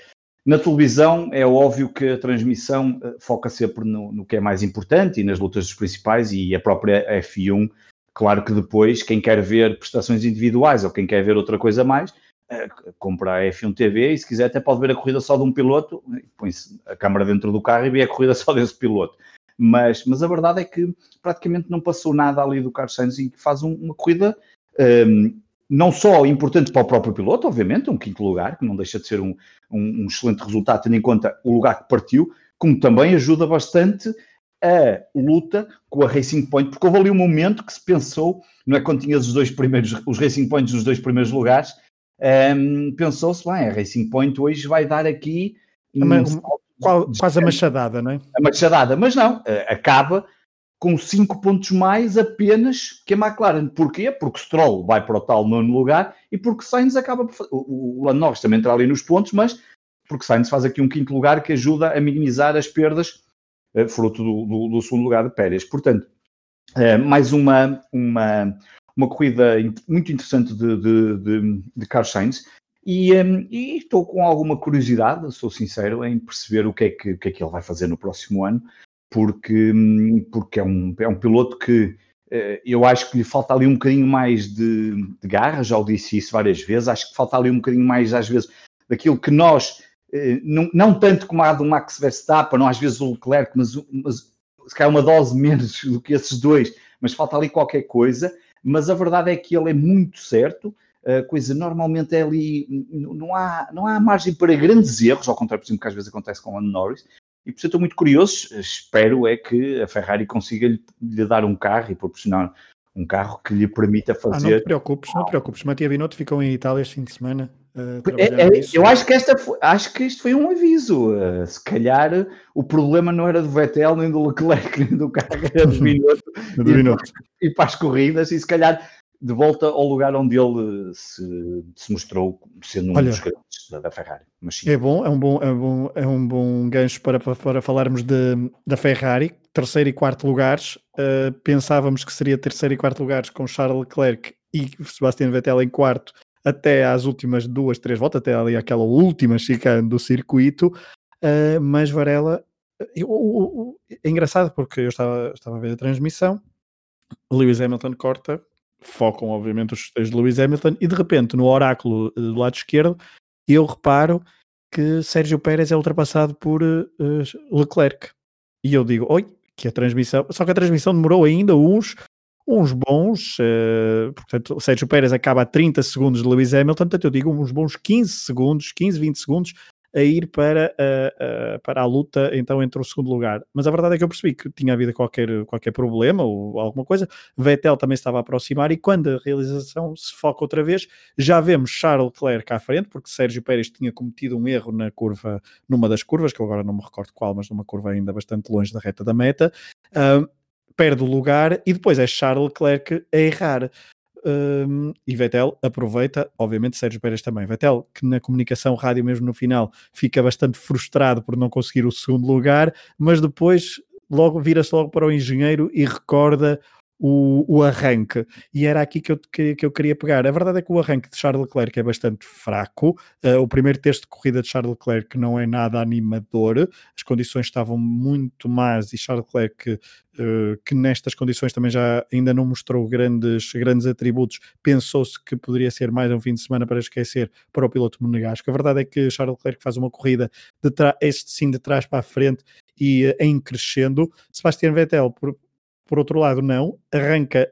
na televisão é óbvio que a transmissão eh, foca sempre no, no, que é mais importante e nas lutas dos principais e a própria F1, claro que depois quem quer ver prestações individuais ou quem quer ver outra coisa mais, eh, compra a F1 TV e se quiser até pode ver a corrida só de um piloto, põe-se a câmara dentro do carro e vê a corrida só desse piloto. Mas, mas a verdade é que praticamente não passou nada ali do Carlos Sainz e faz um, uma corrida um, ehm, não só importante para o próprio piloto, obviamente, um quinto lugar, que não deixa de ser um, um, um, excelente resultado, tendo em conta o lugar que partiu, como também ajuda bastante a luta com a Racing Point, porque houve ali um momento que se pensou, não é quando tinha os dois primeiros, os Racing Points nos dois primeiros lugares, um, pensou-se, bem, a Racing Point hoje vai dar aqui... Um, quase a machadada, não é? A machadada, mas não, acaba com 5 pontos mais apenas que a McLaren. Porquê? Porque Stroll vai para o tal nono lugar e porque Sainz acaba por... O, o Lando Norris também entra ali nos pontos, mas porque Sainz faz aqui um quinto lugar que ajuda a minimizar as perdas eh, fruto do, do, do, segundo lugar de Pérez. Portanto, eh, mais uma, uma, uma corrida muito interessante de, de, de, de Carlos Sainz. E, um, e, estou com alguma curiosidade, sou sincero, em perceber o que, é que, o que é que ele vai fazer no próximo ano porque, porque é, um, é um piloto que eh, eu acho que lhe falta ali um bocadinho mais de, de, garra, já o disse isso várias vezes, acho que falta ali um bocadinho mais, às vezes, daquilo que nós, eh, não, não tanto como a do Max Verstappen, não às vezes o Leclerc, mas, mas se calhar uma dose menos do que esses dois, mas falta ali qualquer coisa, mas a verdade é que ele é muito certo, a coisa normalmente é ali, não há, não há margem para grandes erros, ao contrário, por exemplo, que às vezes acontece com o Norris, e por isso estou muito curioso, espero é que a Ferrari consiga lhe, lhe dar um carro e proporcionar um carro que lhe permita fazer. Ah, não te preocupes, não te preocupes. Matia Binotto ficou em Itália este fim de semana. Uh, é, é, eu acho que, esta foi, acho que isto foi um aviso. Uh, se calhar o problema não era do Vettel, nem do Leclerc, nem do carro, era do Binotto. do Binotto. E, e para as corridas, e se calhar de volta ao lugar onde ele se, se mostrou sendo um Olha, dos grandes da, da Ferrari. É bom, é um bom, é um bom, é um bom gancho para, para, para falarmos de, da Ferrari, terceiro e quarto lugares. Uh, pensávamos que seria terceiro e quarto lugares com Charles Leclerc e Sebastian Vettel em quarto até às últimas duas, três voltas, até ali aquela última chicane do circuito. Uh, mas Varela, eu, eu, eu, é engraçado porque eu estava, estava a ver a transmissão. Lewis Hamilton corta focam obviamente os festejos de Lewis Hamilton e de repente no oráculo eh, do lado esquerdo eu reparo que Sérgio Pérez é ultrapassado por uh, Leclerc. E eu digo, oi, que a transmissão, só que a transmissão demorou ainda uns uns bons, uh, portanto, Sérgio Pérez acaba a 30 segundos de Lewis Hamilton, portanto eu digo uns bons 15 segundos, 15, 20 segundos a ir para a, a, para a luta então entre o segundo lugar. Mas a verdade é que eu percebi que tinha havido qualquer, qualquer problema ou alguma coisa. Vettel também estava a aproximar e quando a realização se foca outra vez, já vemos Charles Leclerc à frente, porque Sérgio Pérez tinha cometido um erro na curva, numa das curvas, que eu agora não me recordo qual, mas numa curva ainda bastante longe da reta da meta. Uh, perde o lugar e depois é Charles Leclerc a errar. Um, e Vettel aproveita, obviamente Sérgio Pérez também. Vettel, que na comunicação rádio, mesmo no final, fica bastante frustrado por não conseguir o segundo lugar, mas depois logo vira-se logo para o engenheiro e recorda o, o, arranque. E era aqui que eu, que, que, eu queria pegar. A verdade é que o arranque de Charles Leclerc é bastante fraco. Uh, o primeiro texto de corrida de Charles Leclerc não é nada animador. As condições estavam muito más e Charles Leclerc, uh, que nestas condições também já ainda não mostrou grandes, grandes atributos, pensou-se que poderia ser mais um fim de semana para esquecer para o piloto monegasco. A verdade é que Charles Leclerc faz uma corrida de este sim de trás para a frente e uh, em crescendo. Sebastian Vettel, por, por outro lado, não, arranca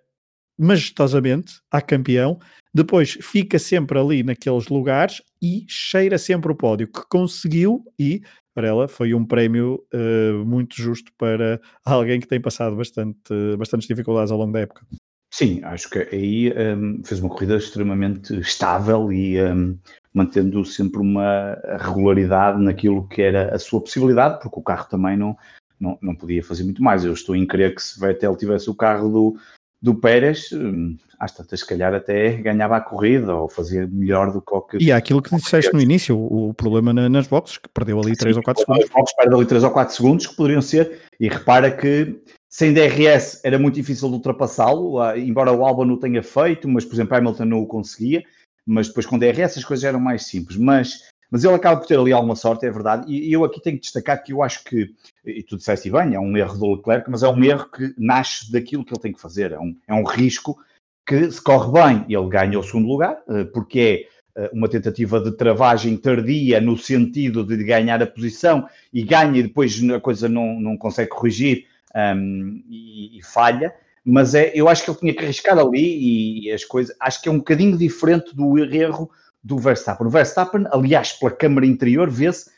majestosamente a campeão, depois fica sempre ali naqueles lugares e cheira sempre o pódio, que conseguiu e para ela foi um prémio uh, muito justo para alguém que tem passado bastante, bastantes dificuldades ao longo da época. Sim, acho que aí um, fez uma corrida extremamente estável e um, mantendo sempre uma regularidade naquilo que era a sua possibilidade, porque o carro também não, não, não podia fazer muito mais. Eu estou em crer que se Vettel tivesse o carro do, do Pérez, hum, às tantas, se calhar até ganhava a corrida ou fazia melhor do que o que. E há aquilo que disseste no início, o, o problema na, nas boxes, que perdeu ali 3 ou 4 segundos. Nas boxes perdeu ali 3 ou 4 segundos, que poderiam ser, e repara que sem DRS era muito difícil de ultrapassá-lo, ah, embora o Albon o tenha feito, mas por exemplo Hamilton não o conseguia, mas depois com DRS as coisas eram mais simples. Mas mas ele acaba por ter ali alguma sorte, é verdade. E eu aqui tenho que destacar que eu acho que, e tu disseste bem, é um erro do Leclerc, mas é um erro que nasce daquilo que ele tem que fazer. É um, é um risco que, se corre bem, ele ganha o segundo lugar, eh, porque é eh, uma tentativa de travagem tardia no sentido de ganhar a posição e ganha e depois a coisa não, não consegue corrigir um, e, e, falha. Mas é, eu acho que ele tinha que arriscar ali e as coisas. Acho que é um bocadinho diferente do erro do Verstappen. O Verstappen, aliás, pela câmara interior, vê-se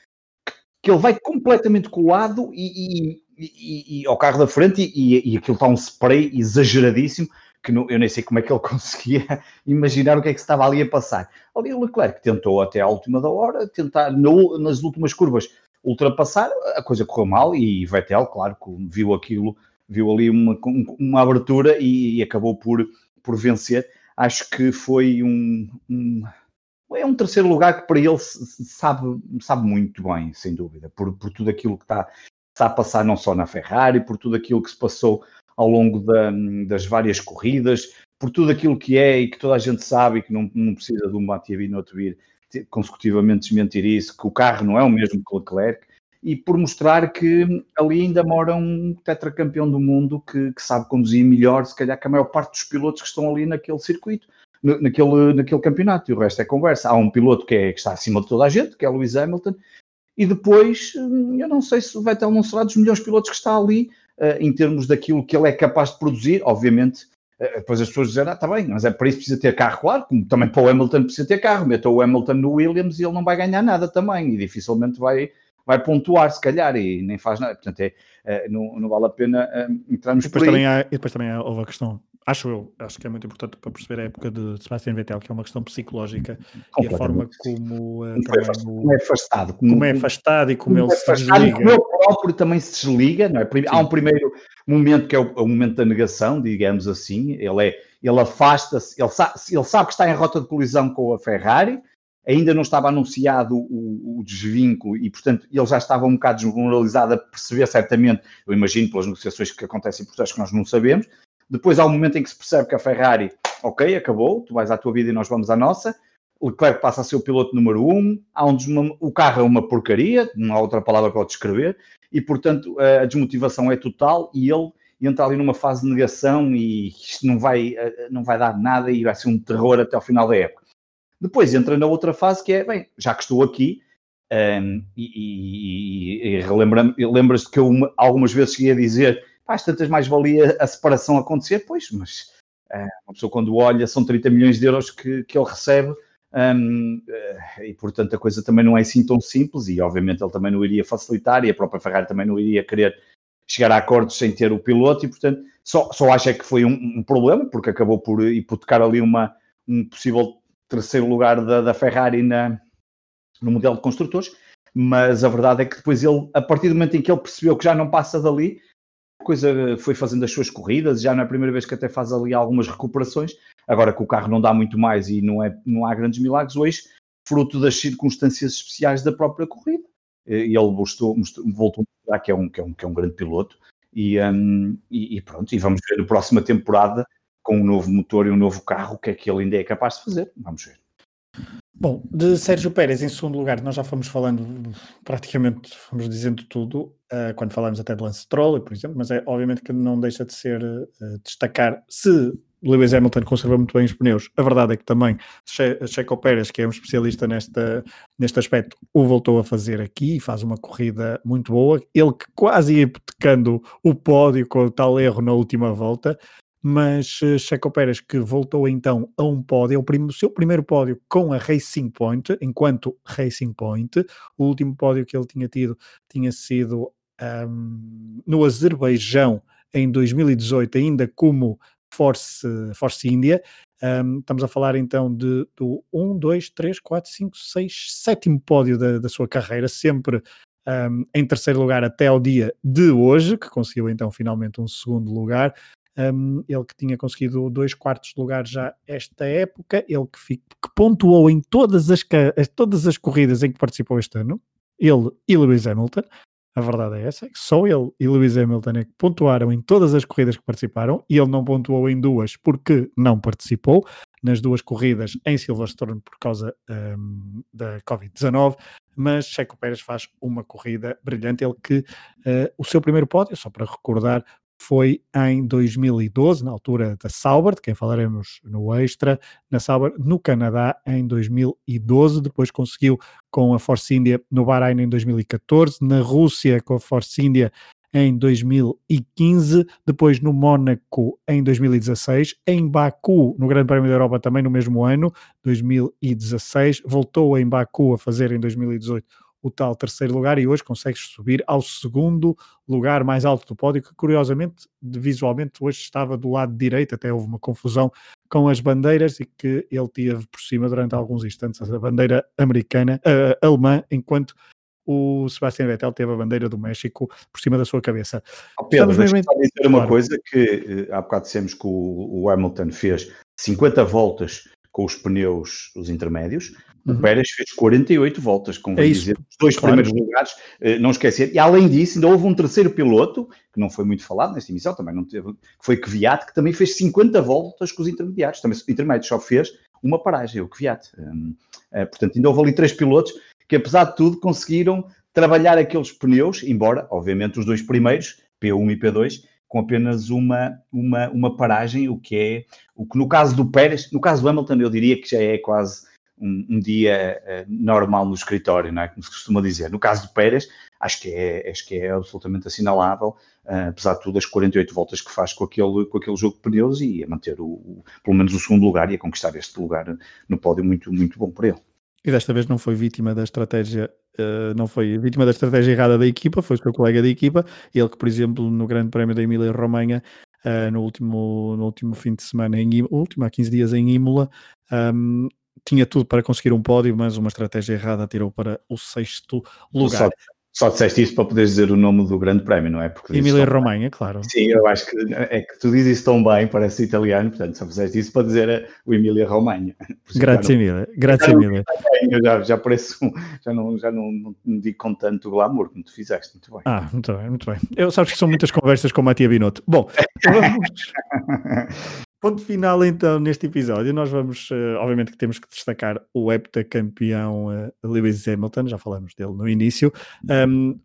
que ele vai completamente colado e, e, e, e ao carro da frente e, aquilo está um spray exageradíssimo que não, eu nem sei como é que ele conseguia imaginar o que é que se estava ali a passar. Ali o Leclerc tentou até à última da hora, tentar no, nas últimas curvas ultrapassar, a coisa correu mal e Vettel, claro, viu aquilo, viu ali uma, uma abertura e, acabou por, por vencer. Acho que foi um, um é um terceiro lugar que para ele sabe, sabe muito bem, sem dúvida, por, por tudo aquilo que está, está a passar não só na Ferrari, por tudo aquilo que se passou ao longo da, das várias corridas, por tudo aquilo que é e que toda a gente sabe e que não, não precisa de um Matia Binotto vir consecutivamente desmentir isso, que o carro não é o mesmo que o Leclerc, e por mostrar que ali ainda mora um tetracampeão do mundo que, que sabe conduzir melhor, se calhar, que a maior parte dos pilotos que estão ali naquele circuito naquele, naquele campeonato, e o resto é conversa. Há um piloto que, é, que está acima de toda a gente, que é Lewis Hamilton, e depois, hum, eu não sei se o Vettel não será dos melhores pilotos que está ali, uh, em termos daquilo que ele é capaz de produzir, obviamente, uh, depois as pessoas dizem, ah, está bem, mas é para isso precisa ter carro, claro, como também para o Hamilton precisa ter carro, meta o Hamilton no Williams e ele não vai ganhar nada também, e dificilmente vai, vai pontuar, se calhar, e nem faz nada, portanto, é, uh, não, não vale a pena entrarmos e depois por aí. Também há, e depois também há, houve a questão acho eu, acho que é muito importante para perceber a época de Sebastian Vettel, que é uma questão psicológica e a forma como, uh, como, é, como é afastado, como, como, é afastado e como, como ele é se desliga. Como ele próprio também se desliga, não é? Há um primeiro momento que é o, o, momento da negação, digamos assim, ele é, ele afasta-se, ele, sa ele sabe que está em rota de colisão com a Ferrari, ainda não estava anunciado o, o desvínculo e, portanto, ele já estava um bocado desmoralizado a perceber certamente, eu imagino pelas negociações que acontecem por trás que nós não sabemos, depois há um momento em que se percebe que a Ferrari, ok, acabou, tu vais à tua vida e nós vamos à nossa. Leclerc passa a ser o piloto número um. Há um o carro é uma porcaria, não há outra palavra para o descrever, e portanto a desmotivação é total e ele entra ali numa fase de negação e isto não vai, não vai dar nada e vai ser um terror até ao final da época. Depois entra na outra fase que é, bem, já que estou aqui, um, e, e, e lembras-te que eu algumas vezes cheguei a dizer às tantas mais valia a separação acontecer, pois, mas uh, uma pessoa quando olha são 30 milhões de euros que, que ele recebe um, eh, e portanto a coisa também não é assim tão simples e obviamente ele também não iria facilitar e a própria Ferrari também não iria querer chegar a acordos sem ter o piloto e portanto só, só acho é que foi um, um problema porque acabou por hipotecar ali uma, um possível terceiro lugar da, da Ferrari na, no modelo de construtores mas a verdade é que depois ele, a partir do momento em que ele percebeu que já não passa dali, coisa foi fazendo as suas corridas, já não é a primeira vez que até faz ali algumas recuperações, agora que o carro não dá muito mais e não, é, não há grandes milagres hoje, fruto das circunstâncias especiais da própria corrida. E ele mostrou, mostrou, voltou a mostrar que é um, que é um, que é um grande piloto e, um, e, e, pronto, e vamos ver a próxima temporada com um novo motor e um novo carro, o que é que ele ainda é capaz de fazer, vamos ver. Bom, de Sérgio Pérez em segundo lugar, nós já fomos falando praticamente, fomos dizendo tudo, uh, quando falamos até de Lance Stroll, por exemplo, mas é obviamente que não deixa de ser uh, destacar se Lewis Hamilton conserva muito bem os pneus. A verdade é que também Checo Pérez, que é um especialista nesta, neste aspecto, o voltou a fazer aqui, faz uma corrida muito boa. Ele que quase ia hipotecando o pódio com o tal erro na última volta, mas uh, Checo Pérez que voltou então a um pódio, o, prim seu primeiro pódio com a Racing Point, enquanto Racing Point, o último pódio que ele tinha tido tinha sido um, no Azerbaijão em 2018, ainda como Force, Force India. Um, estamos a falar então de, do 1, 2, 3, 4, 5, 6, sétimo pódio da, da sua carreira, sempre um, em terceiro lugar até ao dia de hoje, que conseguiu então finalmente um segundo lugar. Um, ele que tinha conseguido dois quartos de lugar já esta época, ele que, fico, que pontuou em todas as, todas as corridas em que participou este ano, ele e Lewis Hamilton, a verdade é essa, é que só ele e Lewis Hamilton é que pontuaram em todas as corridas que participaram e ele não pontuou em duas porque não participou. Nas duas corridas em Silverstone por causa um, da Covid-19, mas Checo Pérez faz uma corrida brilhante, ele que uh, o seu primeiro pódio, só para recordar, foi em 2012, na altura da Sauber, de quem falaremos no Extra, na Sauber, no Canadá, em 2012. Depois conseguiu com a Force India no Bahrein em 2014, na Rússia com a Force India em 2015, depois no Mónaco em 2016, em Baku, no Grande Prémio da Europa também no mesmo ano, 2016, voltou em Baku a fazer em 2018 o tal terceiro lugar e hoje consegues subir ao segundo lugar mais alto do pódio, que curiosamente, visualmente, hoje estava do lado direito, até houve uma confusão com as bandeiras e que ele teve por cima durante alguns instantes a bandeira americana, uh, alemã, enquanto o Sebastian Vettel teve a bandeira do México por cima da sua cabeça. Oh, Pedro, deixa-me dizer uma claro. coisa que uh, há bocado dissemos que o, o Hamilton fez 50 voltas com os pneus, os intermédios, Uhum. O Pérez fez 48 voltas, com é dizer, os dois claro. primeiros lugares, eh, não esquecer. E além disso, ainda houve um terceiro piloto, que não foi muito falado nesta emissão, também não teve, que foi Kvyat, que também fez 50 voltas com os intermediários. Também intermédios só fez uma paragem, o Kvyat. Um, uh, portanto, ainda houve ali três pilotos que, apesar de tudo, conseguiram trabalhar aqueles pneus, embora, obviamente, os dois primeiros, P1 e P2, com apenas uma, uma, uma paragem, o que é, o que no caso do Pérez, no caso do Hamilton, eu diria que já é quase um, um dia uh, normal no escritório, não é? Como se costuma dizer. No caso do Pérez, acho que é, acho que é absolutamente assinalável, uh, apesar de tudo, as 48 voltas que faz com aquele, com aquele jogo de pneus e a manter o, o, pelo menos o segundo lugar e a conquistar este lugar no pódio muito, muito bom para ele. E desta vez não foi vítima da estratégia, uh, não foi vítima da estratégia errada da equipa, foi o seu colega da equipa, ele que, por exemplo, no Grande Prémio da Emília-Romanha, uh, no, último, no último fim de semana, em último, há 15 dias em Imola, um, tinha tudo para conseguir um pódio, mas uma estratégia errada tirou para o sexto lugar. Só, disseste isso para poderes dizer o nome do grande prémio, não é? Porque Emília Romanha, claro. Sim, eu acho que é que tu dizes isso tão bem, parece italiano, portanto só fizeste isso para dizer o Emília Romanha. Grazie Emília, grazie Emília. Eu já, já pareço, já, não, já não, não, não digo com tanto glamour como tu fizeste, muito bem. Ah, muito bem, muito bem. Eu sabes que são muitas conversas com a Matia Binotto. Bom, vamos... Ponto final então neste episódio. Nós vamos, uh, obviamente que temos que destacar o heptacampeão uh, Lewis Hamilton, já falamos dele no início. Um,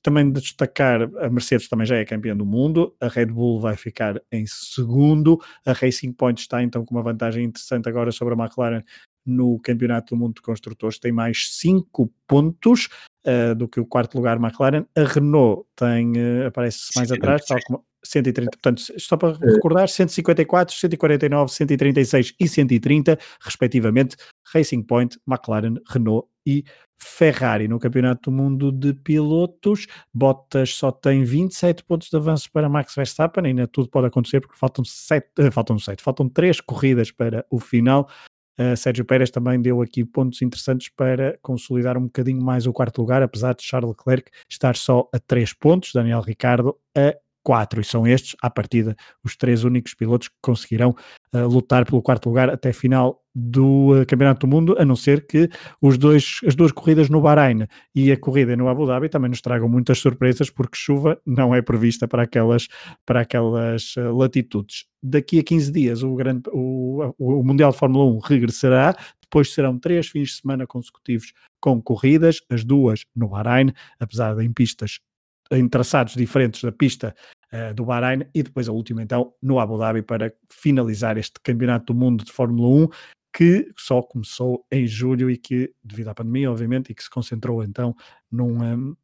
também destacar a Mercedes também já é campeã do mundo, a Red Bull vai ficar em segundo, a Racing Point está então com uma vantagem interessante agora sobre a McLaren no Campeonato do Mundo de Construtores, tem mais 5 pontos uh, do que o quarto lugar McLaren. A Renault tem, aparece mais atrás, tal como 130, portanto, só para recordar, 154, 149, 136 e 130, respectivamente, Racing Point, McLaren, Renault e Ferrari. No Campeonato do Mundo de Pilotos, Bottas só tem 27 pontos de avanço para Max Verstappen, ainda tudo pode acontecer porque faltam 7, uh, eh, faltam 7, faltam 3 corridas para o final. Uh, Sérgio Pérez também deu aqui pontos interessantes para consolidar um bocadinho mais o quarto lugar, apesar de Charles Leclerc estar só a 3 pontos, Daniel Ricardo a quatro, e são estes, à partida, os três únicos pilotos que conseguirão uh, lutar pelo quarto lugar até a final do uh, Campeonato do Mundo, a não ser que os dois, as duas corridas no Bahrein e a corrida no Abu Dhabi também nos tragam muitas surpresas, porque chuva não é prevista para aquelas, para aquelas uh, latitudes. Daqui a 15 dias o, grande, o, o Mundial de Fórmula 1 regressará, depois serão três fins de semana consecutivos com corridas, as duas no Bahrein, apesar de em pistas em traçados diferentes da pista uh, do Bahrein e depois a última então no Abu Dhabi para finalizar este campeonato do mundo de Fórmula 1 que só começou em julho e que devido à pandemia obviamente e que se concentrou então num um,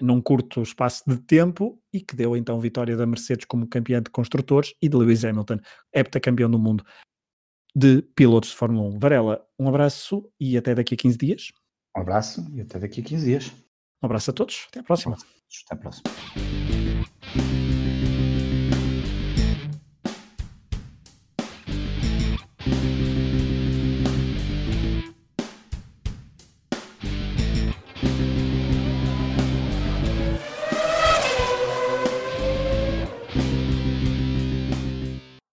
num curto espaço de tempo e que deu então vitória da Mercedes como campeã de construtores e de Lewis Hamilton, heptacampeão do mundo de pilotos de Fórmula 1. Varela, um abraço e até daqui a 15 dias. Um abraço e até daqui a 15 dias. Um abraço a todos, até à próxima. Até à próxima.